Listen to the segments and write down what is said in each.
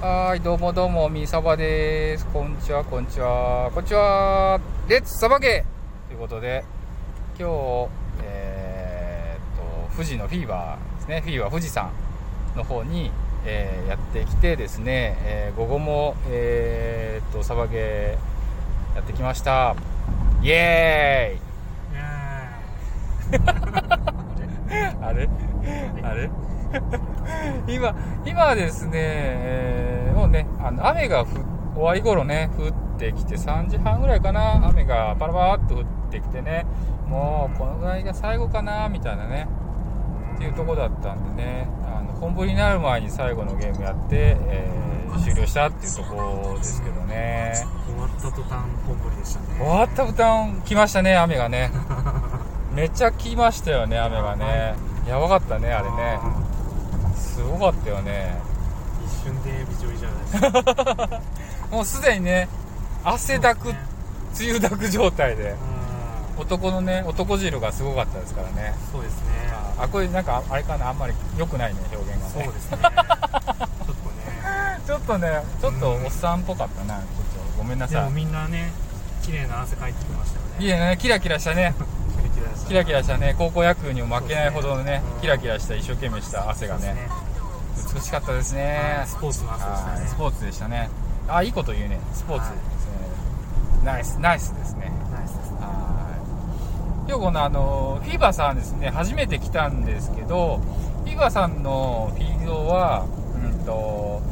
はーい、どうもどうも、みさばです。こんにちは、こんにちは。こんにちは。レッツサバゲーということで、今日、えーっと、富士のフィーバーですね。フィーバー富士山の方に、えーやってきてですね、えー午後も、えーっと、サバゲーやってきました。イエーイ あれ？あれ？今、今はですね、えーもうね、あの雨がふ終わり頃ね、降ってきて、3時半ぐらいかな、雨がパラパラっと降ってきてね、もうこのぐらいが最後かな、みたいなね、っていうとこだったんでね、あの本降りになる前に最後のゲームやって、えー終了したっていうところですけどね。終わった途端本降りでしたね終わった途端来ましたね、雨がね。めっちゃ来ましたよね、雨がね。やばかったね、あれね。すごかったよね。一瞬でょびちょでしたもうすでにね、汗だく、ね梅雨だく状態で、うん。男のね、男汁がすごかったですからね。そうですね。あ、これなんか、あれかな、あんまり良くないね、表現がね。そうですね。ちょっとね。ちょっとね、ちょっとおっさんっぽかったな、ちょっと。ごめんなさい。でもみんなね綺麗な汗かいてきましたよね。いいね、キラキラしたね、キラキラした。ね、高校野球にも負けないほどのねうん、キラキラした、一生懸命した汗がね、美しかったですね。スポーツの汗でしたねはいスポーツでしたね。あ、いいこと言うね。スポーツですね。ナイス、ナイスですね。ナイスですねはい。今日このあの、フィーバーさんですね、初めて来たんですけど、フィーバーさんのフィールドは、うんと、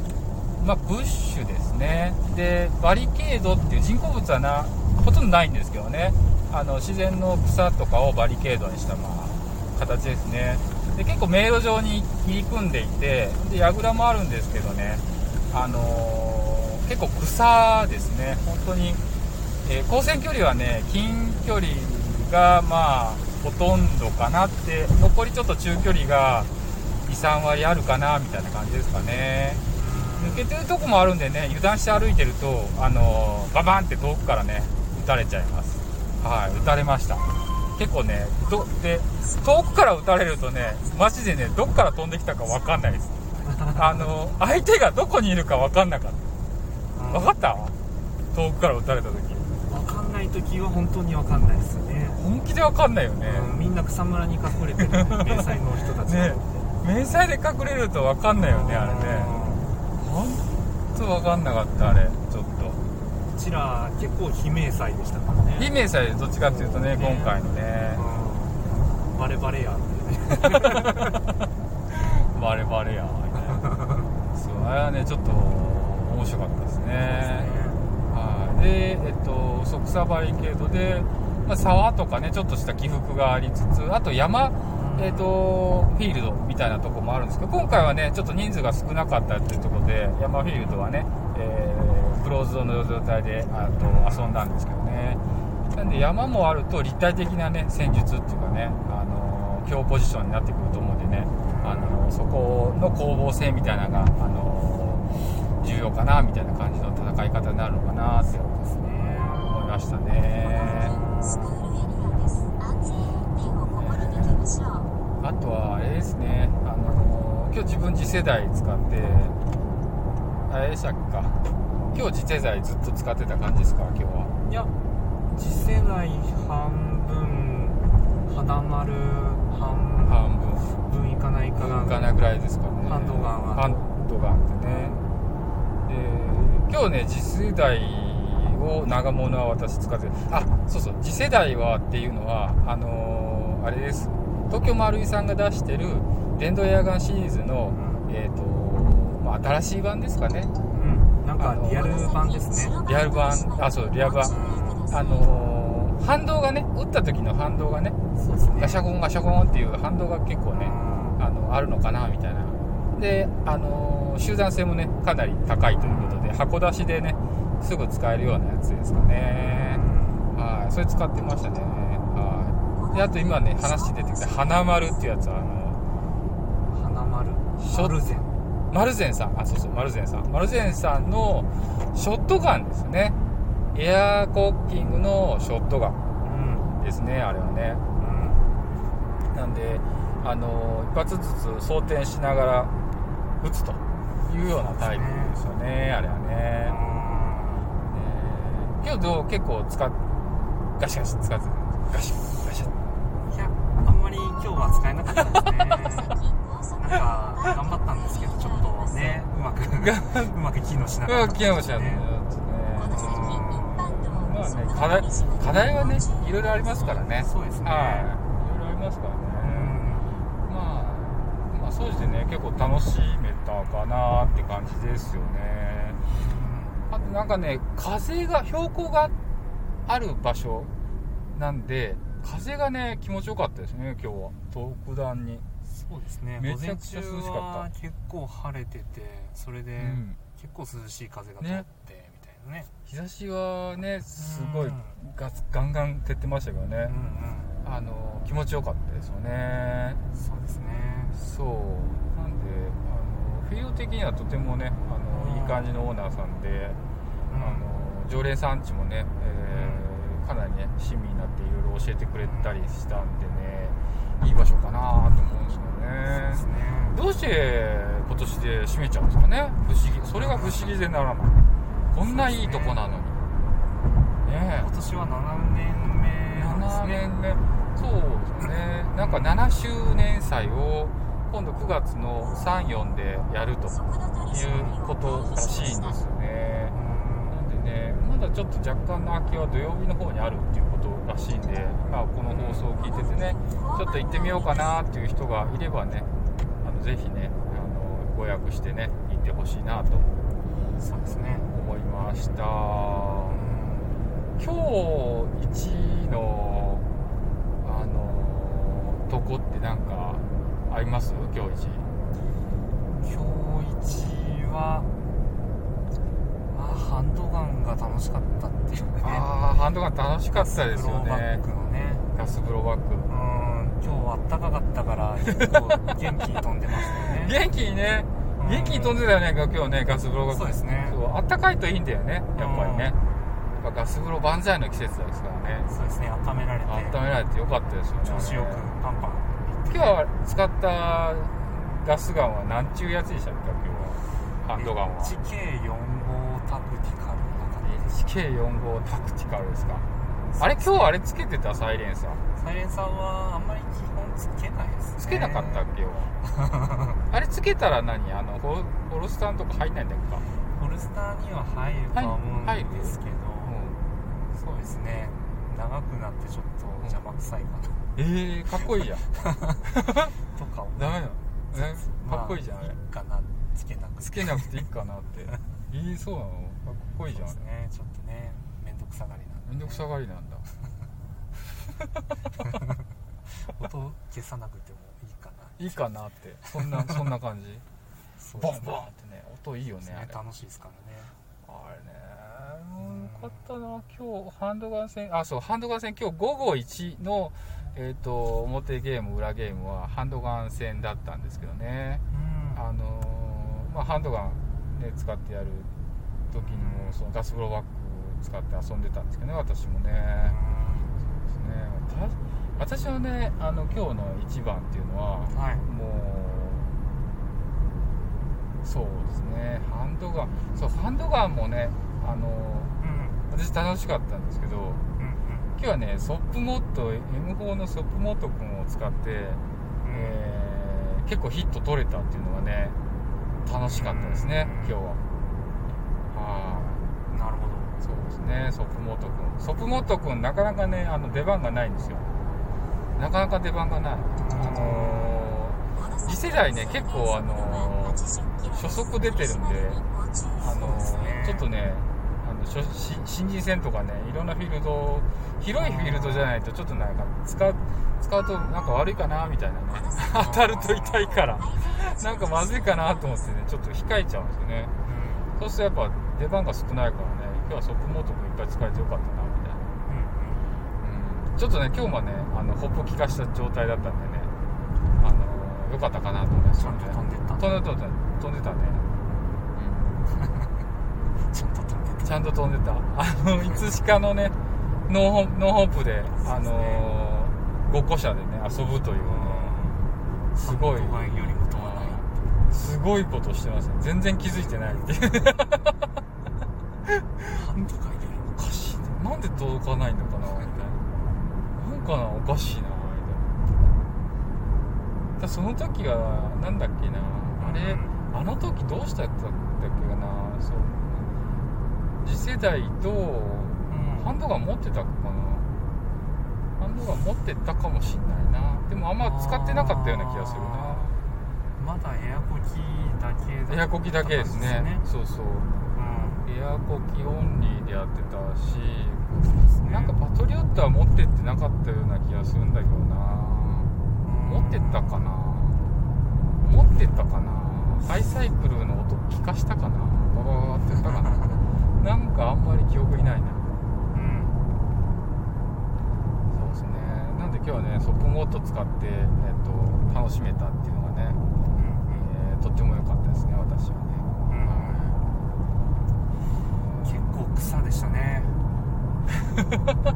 まあ、ブッシュですね。で、バリケードっていう人工物はな、ほとんどないんですけどね。あの、自然の草とかをバリケードにした、まあ、形ですね。で、結構迷路状に入り組んでいて、で、櫓もあるんですけどね、あのー結構草ですね。本当に、えー光線距離はね、近距離がまあ、ほとんどかなって、残りちょっと中距離が2、3割あるかな、みたいな感じですかね。抜けてるとこもあるんでね、油断して歩いてると、あのーババンって遠くからね、撃たれちゃいます。はい、撃たれました。結構ね、どで、遠くから撃たれるとね、マジでね、どっから飛んできたかわかんないです。あのー相手がどこにいるかわかんなかった。分かった？遠くから撃たれた時。わかんない時は本当にわかんないですよね。本気で分かんないよね、うんみんな草むらに隠れてる 迷彩の人たちね迷彩で隠れると分かんないよねあれね。本当分かんなかったあれちら結構非迷彩でしたからね。非迷彩どっちかっていうとね今回のね。うん。バレバレや。ってねバレバレや。みたいなそうあれはねちょっと面白かったですね。はい。でえっと即差バリケードで、まあ、沢とかねちょっとした起伏がありつつあと山えー、とフィールドみたいなとこもあるんですけど今回はねちょっと人数が少なかったっていうところで山フィールドはね、えークローズドの状態であと遊んだんですけどね。なんで山もあると立体的なね戦術っていうかね、あのー強ポジションになってくると思うんでね、あのーそこの攻防戦みたいなのが、あのー重要かなみたいな感じの戦い方になるのかなって思いましたね。あとはあれですね、あのー今日自分次世代使って、あれでしたっけか、今日次世代ずっと使ってた感じですか、今日は？いや次世代半分花丸半半分いかないかな分かなぐらいですかね。ハンドガンはハンドガンってね。で、今日ね、次世代を長物は私使ってるあ、そうそう、次世代はっていうのは、あのーあれです。東京丸井さんが出してる電動エアガンシリーズの、えっ、と、まあ、新しい版ですかね。うんなんかリアル版ですねリアル版、あ、そう、リアル版。あのー反動がね、打った時の反動がね、そうですねガシャコンガシャコンっていう反動が結構ね、あの、あるのかな、みたいな。で、あのー集団性もね、かなり高いということで、箱出しでね、すぐ使えるようなやつですかね。はい、それ使ってましたね。はい。で、あと今ね、話出てきた花丸っていうやつは、あの、花丸ショマルゼンマルゼンさん、あ、そうそう、マルゼンさん。マルゼンさんのショットガンですね。エアーコッキングのショットガンうんですね、あれはね。うんなんで、あの、一発ずつ装填しながら撃つというようなタイプですよねあれはねね今日どう結構使っガシガシ使ってガシガシいやあんまり今日は使えなかったですねうまくうまく機能しなかったうん、気持ち悪いね。まあね、課題、課題はね、いろいろありますからね。そうですねはい。いろいろありますからうね。んまあ、まあ、そうしてね、結構楽しめたかなって感じですよね。あとなんかね、風が、標高がある場所なんで、風がね、気持ちよかったですね、今日は。特段に。そうですね。めちゃくちゃ涼しかった。結構晴れててそれでうん。結構涼しい風が通って、ね。みたいなね。日差しはね、すごいうんガツガンガン照ってましたけどね。うんうん。あの気持ちよかったですよね。そうですね。そう。なんであのフィールド的にはとてもねあのうん。いい感じのオーナーさんで、うん。あの常連さんちもね、えーかなりね親身になっていろいろ教えてくれたりしたんでねいい場所かなと思うんですよそうねですね。どうして今年で閉めちゃうんですかね？不思議。それが不思議でならない。こんないいとこなのに。ね。え。今年は7年目です7ね年目。そうですね。なんか7周年祭を今度9月の34でやるということらしいんですよね。なんでねまだちょっと若干の空きは土曜日の方にあるっていうことらしいんで、まあ、この放送を聞いててねちょっと行ってみようかなっていう人がいればねあのぜひねあのご予約してね行ってほしいなとそうですね。思いました。今日1のあのとこってなんかあります？今日1今日一はあハンドガンが楽しかったっていうかね。ああハンドガン楽しかったですよブローバねックのね。ガスブローバック。うん今日は暖かかったから結構元気に飛んでましたよね。元気にね。うん。元気に飛んでたよね今日ねガス風呂がそうですね。そうあったかいといいんだよねやっぱりね。やっぱガス風呂万歳の季節ですからね。そうですね温められて。温められてよかったですよね。調子よくパンパン今日は使ったガスガンは何ちゅうやつでしたっけ今日は。ハンドガンは。HK45 タクティカル。な感 HK45 タクティカルですか？あれ今日あれつけてた？サイレンサーじサイレンサーはあんまり基本つけないですね。つけなかったっけ？よ あれつけたら何？あのホルホルスターのとこ入んないんだっけか？ホルスターには入るとは思うんですけど、うそうですね。長くなってちょっと邪魔くさいかな、えー、かっこいいじゃん。とかをダメなの？えかっこいいじゃんあれ。まあいいかな。つけなくてつけなくていいかなってえー、そうなの？かっこいいじゃん。そうですね。ちょっとね面倒くさがりなんで、ね、めんどくさがりなんだ。音消さなくてもいいかな。いいかなって。そんな そんな感じ。ボンそうですね。ボンってね音いいよねあれ。楽しいですからね。あれねうんよかったな。今日ハンドガン戦あそうハンドガン戦今日午後1のえっ、と表ゲーム裏ゲームはハンドガン戦だったんですけどね。うん。あのーまあ、ハンドガン、ね、使ってやる時にもそのガスブローバック使って遊んでたんですけどね私もね。そうですね。た私のねあの今日の一番っていうのはうんはい。もうそうですね。ハンドガン。そうハンドガンもねあのうん。私楽しかったんですけどうんうん。今日はねソップモット M4 のソップモット君を使って、えー結構ヒット取れたっていうのがね楽しかったですねうん今日は。はい。なるほど。そうですねソップモット君。ソップモット君なかなかねあの出番がないんですよ。なかなか出番がない。あのー次世代ね結構あのー初速出てるんであのそうですねちょっとね新人戦とかねいろんなフィールド広いフィールドじゃないとちょっとなんか使う使うとなんか悪いかなみたいなね当たると痛いから なんかまずいかなと思ってねちょっと控えちゃうんですよね。そうするとやっぱ出番が少ないからね今日はソップモートもいっぱい使えてよかったなみたいな、うんうん、ちょっとね今日もねあのホップ効かした状態だったんでねあのよかったかなと思います。ちゃんと飛んでった。飛んでた飛んでた飛んでたね、ちゃんと飛んでうん、ちゃんと飛んでた。あの いつしかのねノーホノーホープであのごっこ車でね遊ぶというね。すごい。すごいことしてますね。全然気づいてないっていう。おかしいななんで届かないのかな。みたいななんかなおかしいなみたいなだその時はなんだっけな。あれ、うん。あの時どうしたんだったっけかな。そう。次世代とうん。ハンドガン持ってたかな。ハンドガン持ってたかもしんないな。でもあんま使ってなかったような気がするな。まだエアコキだけエアコキだけですね。そうそうそう。うん。エアコキオンリーでやってたしね。なんかパトリオットは持ってってなかったような気がするんだけどな。持ってったかな。持ってったかな。ハイサイクルの音聞かしたかな。ババババって言ったかななんかあんまり記憶にないな。うん。そうですね。なんで今日はねソップモート使って、えっと、楽しめたっていうのがね、えーとっても良かったですね私はね、結構草でしたね。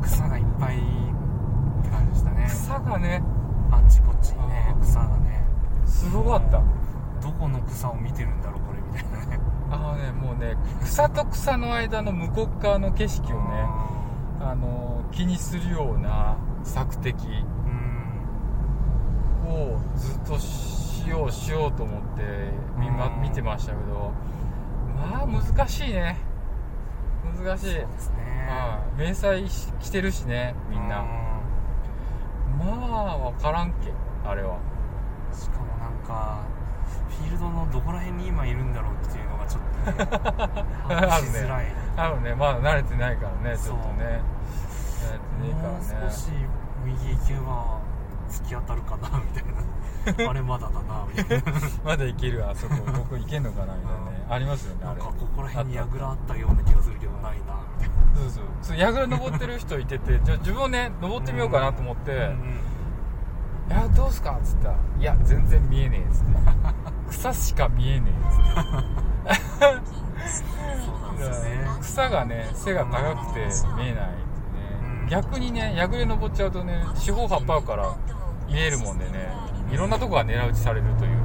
草がいっぱいって感じでしたね。草がね。あっちこっちにね草がね。すごかった。どこの草を見てるんだろうこれみたいなねあのねもうね草と草の間の向こう側の景色をねあの気にするような索敵うん。をずっとしようしようと思って見,、ま、うん。見てましたけどまあ難しいね。難しい。そうですね。はい。迷彩し着てるしねみんな。うまあ分からんけあれは。しかもなんかフィールドのどこら辺に今いるんだろうっていうのがちょっとね。あのね。まだ慣れてないからねちょっとね。慣れてねえもうからね。少し右行けば突き当たるかなみたいな。あれまだだなみたいな。まだいけるあそこ。ここ行けんのかなみたいなね。ありますよねあれ。ここら辺に櫓あったような気がするけどないな。みたいなそうそう。そう櫓登ってる人いててじゃあ自分もね登ってみようかなと思って「うんいやどうすか?」っつったら「いや全然見えねえ」っつって「草しか見えねえ」っつって草がね背が高くて見えないってね。うん。逆にね櫓登っちゃうとね四方八方から見えるもんでねいろんなとこが狙い撃ちされるという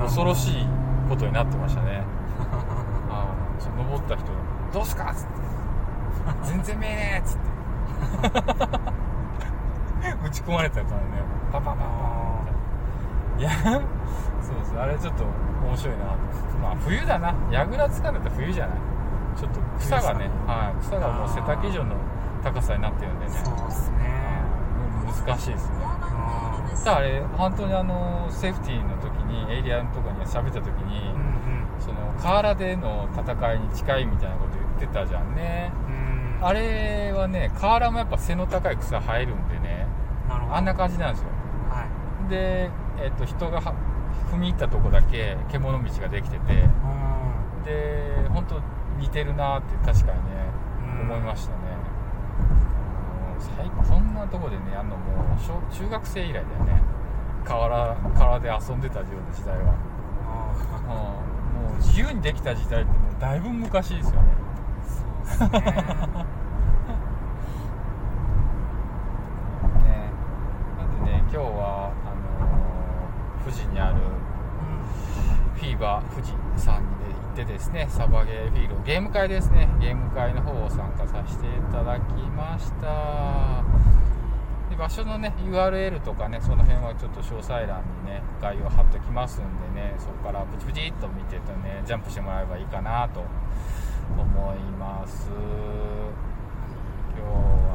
恐ろしいことになってましたね。ああ登った人「どうすか?」っつって「全然見えねえ」っつって。打ち込まれたからね。パパパパいやそうそうあれちょっと面白いな。まあ冬だな。櫓つかんだっ冬じゃない。ちょっと草がね、はい、草がもう背丈以上の高さになってるんでね。そうですね。はい。難しいですね。うただあれ本当にあのセーフティーの時にエイリアンとかに喋った時に、んうん。その河原での戦いに近いみたいなこと言ってたじゃんね。うん。うんあれはね河原もやっぱ背の高い草生えるんでね。あんな感じなんですよ。はい。で、えっと人がは踏み入ったとこだけ獣道ができててうん。で本当似てるなって確かにねうん。思いましたね、こんなとこでねやるのもう小中学生以来だよね。河原河原で遊んでた時代は、うん、あもう自由にできた時代ってもうだいぶ昔ですよね。ーそうですね。ね。なんでね今日はあの富士にあるフィーバー富士さんで行ってですねサバゲーフィールドゲーム会ですね。ゲーム会の方を参加させていただきました。で場所のね URL とかねその辺はちょっと詳細欄にね概要貼っときますんでねそこからプチプチっと見てとねジャンプしてもらえばいいかなと思います。今日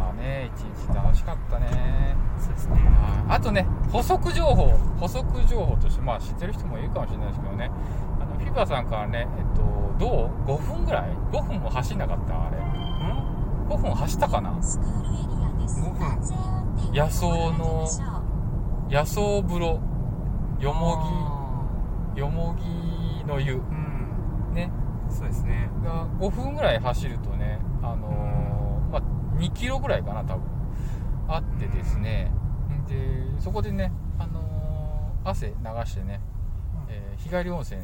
はね一日楽しかったね。そうですね。はい。あとね、補足情報、補足情報として、まあ知ってる人もいるかもしれないですけどね、あのフィバーさんからね、えっと、どう ?5 分ぐらい ?5 分も走んなかった？あれ。うん？5分走ったかな？スクールエリアです。5分。野草の野草風呂、よもあぎ、よもぎの湯、ーうん。ね、そうですね。が5分ぐらい走るとね、あの2キロぐらいかな、多分。あってですね、で、そこでね、あのー汗流してね、えー日帰り温泉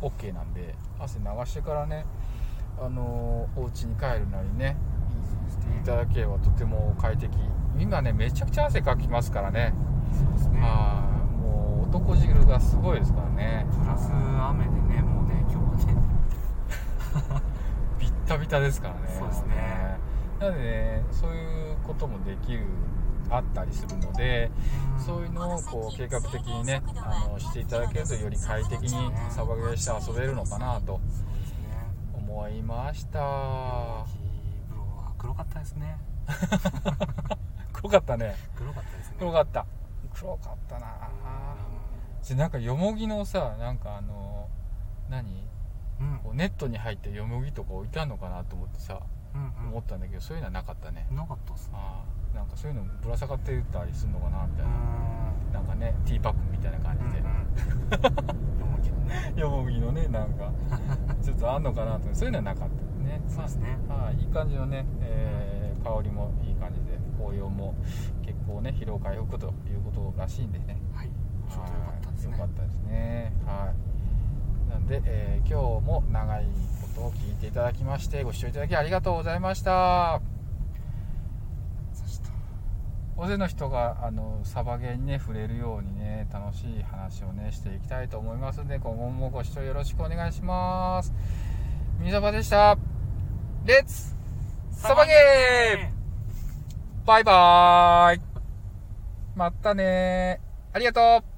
OK なんで汗流してからね、あのーお家に帰るなりねしていただければとても快適。今ねめちゃくちゃ汗かきますからね。そうね。はいも男汁がすごいですからね。プラス雨でねもうね今日はね。ビッタビタですからね。そうですねなのでねそういうこともできるあったりするのでそういうのをこう計画的にねあのしていただけるとより快適にサバゲーして遊べるのかなと思いました。黒かったですね。黒かったね。黒かったですね。黒かった。黒かったな。でなんかよもぎのさなんかあの何？うん。こうネットに入ってよもぎとか置いてあるのかなと思ってさ。うん思ったんだけどそういうのはなかったね。うんなかったっすね。ああなんかそういうのぶら下がってたりするのかなみたいな。うなんかねティーパックみたいな感じで、ん よもぎのね。よもぎのねなんか。ちょっとあんのかなと。そういうのはなかったね。そうですね。まあはいいい感じのね、えー香りもいい感じで紅葉も結構ね疲労回復ということらしいんでね。はい。ちょっとよかったですね。はいよかったですね。はい。なんで、えー今日も長いを聞いていただきましてご視聴いただきありがとうございました。大勢の人があのサバゲーにね触れるようにね楽しい話をねしていきたいと思いますので今後もご視聴よろしくお願いします。みさばでした。レッツサバゲー!バイバーイ。またねありがとう